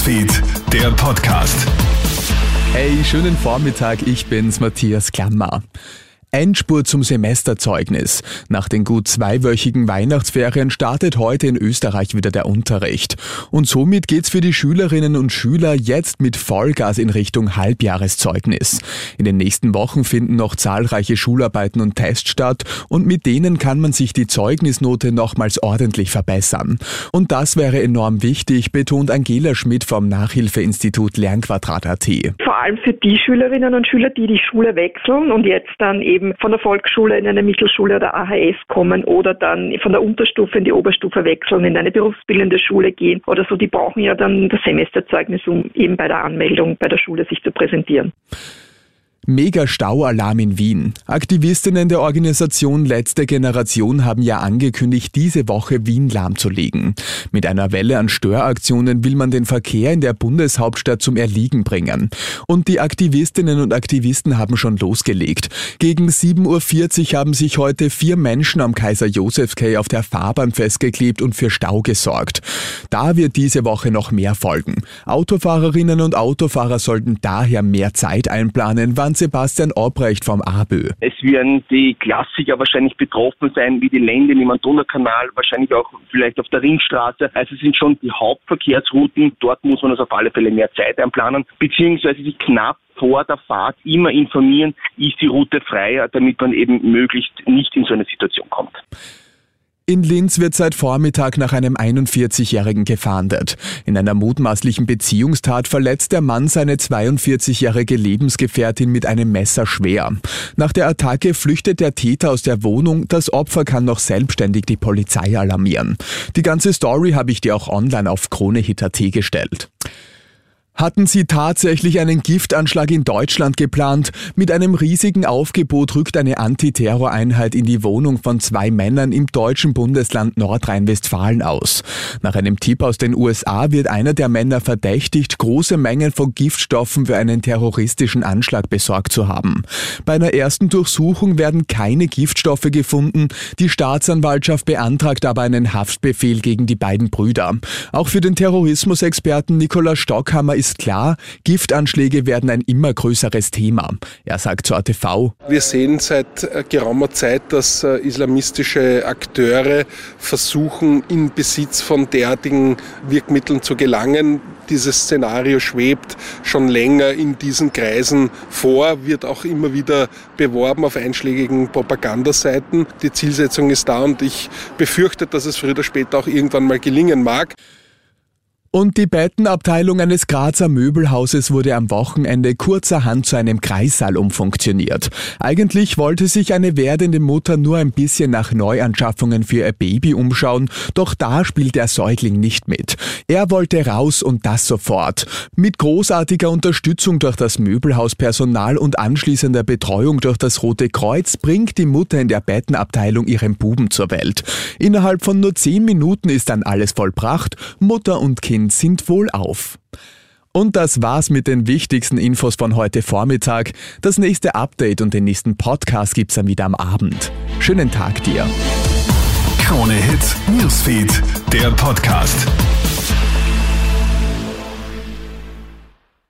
Newsfeed, der Podcast. Hey, schönen Vormittag, ich bin's, Matthias Klammer. Endspurt zum Semesterzeugnis. Nach den gut zweiwöchigen Weihnachtsferien startet heute in Österreich wieder der Unterricht. Und somit geht's für die Schülerinnen und Schüler jetzt mit Vollgas in Richtung Halbjahreszeugnis. In den nächsten Wochen finden noch zahlreiche Schularbeiten und Tests statt und mit denen kann man sich die Zeugnisnote nochmals ordentlich verbessern. Und das wäre enorm wichtig, betont Angela Schmidt vom Nachhilfeinstitut Lernquadrat.at. Vor allem für die Schülerinnen und Schüler, die die Schule wechseln und jetzt dann eben eben von der Volksschule in eine Mittelschule oder AHS kommen oder dann von der Unterstufe in die Oberstufe wechseln, in eine berufsbildende Schule gehen oder so, die brauchen ja dann das Semesterzeugnis, um eben bei der Anmeldung bei der Schule sich zu präsentieren. Mega-Staualarm in Wien. Aktivistinnen der Organisation Letzte Generation haben ja angekündigt, diese Woche Wien lahmzulegen. Mit einer Welle an Störaktionen will man den Verkehr in der Bundeshauptstadt zum Erliegen bringen. Und die Aktivistinnen und Aktivisten haben schon losgelegt. Gegen 7.40 Uhr haben sich heute vier Menschen am Kaiser Josef Quai auf der Fahrbahn festgeklebt und für Stau gesorgt. Da wird diese Woche noch mehr folgen. Autofahrerinnen und Autofahrer sollten daher mehr Zeit einplanen, wann Sebastian Obrecht vom ABÖ. Es werden die Klassiker wahrscheinlich betroffen sein, wie die Länder im Donaukanal, wahrscheinlich auch vielleicht auf der Ringstraße. Also es sind schon die Hauptverkehrsrouten. Dort muss man also auf alle Fälle mehr Zeit einplanen, beziehungsweise sich knapp vor der Fahrt immer informieren, ist die Route frei, damit man eben möglichst nicht in so eine Situation kommt. In Linz wird seit Vormittag nach einem 41-Jährigen gefahndet. In einer mutmaßlichen Beziehungstat verletzt der Mann seine 42-jährige Lebensgefährtin mit einem Messer schwer. Nach der Attacke flüchtet der Täter aus der Wohnung. Das Opfer kann noch selbstständig die Polizei alarmieren. Die ganze Story habe ich dir auch online auf KroneHit.at gestellt. Hatten Sie tatsächlich einen Giftanschlag in Deutschland geplant? Mit einem riesigen Aufgebot rückt eine Antiterroreinheit in die Wohnung von zwei Männern im deutschen Bundesland Nordrhein-Westfalen aus. Nach einem Tipp aus den USA wird einer der Männer verdächtigt, große Mengen von Giftstoffen für einen terroristischen Anschlag besorgt zu haben. Bei einer ersten Durchsuchung werden keine Giftstoffe gefunden. Die Staatsanwaltschaft beantragt aber einen Haftbefehl gegen die beiden Brüder. Auch für den Terrorismusexperten Nikolaus Stockhammer ist klar, Giftanschläge werden ein immer größeres Thema. Er sagt zur ATV. Wir sehen seit äh, geraumer Zeit, dass äh, islamistische Akteure versuchen, in Besitz von derartigen Wirkmitteln zu gelangen. Dieses Szenario schwebt schon länger in diesen Kreisen vor, wird auch immer wieder beworben auf einschlägigen Propagandaseiten. Die Zielsetzung ist da und ich befürchte, dass es früher oder später auch irgendwann mal gelingen mag. Und die Bettenabteilung eines Grazer Möbelhauses wurde am Wochenende kurzerhand zu einem Kreissaal umfunktioniert. Eigentlich wollte sich eine werdende Mutter nur ein bisschen nach Neuanschaffungen für ihr Baby umschauen, doch da spielt der Säugling nicht mit. Er wollte raus und das sofort. Mit großartiger Unterstützung durch das Möbelhauspersonal und anschließender Betreuung durch das Rote Kreuz bringt die Mutter in der Bettenabteilung ihren Buben zur Welt. Innerhalb von nur zehn Minuten ist dann alles vollbracht, Mutter und Kind Kind sind wohlauf. Und das war's mit den wichtigsten Infos von heute Vormittag. Das nächste Update und den nächsten Podcast gibt's dann wieder am Abend. Schönen Tag dir. Krone Hits, Newsfeed, der Podcast.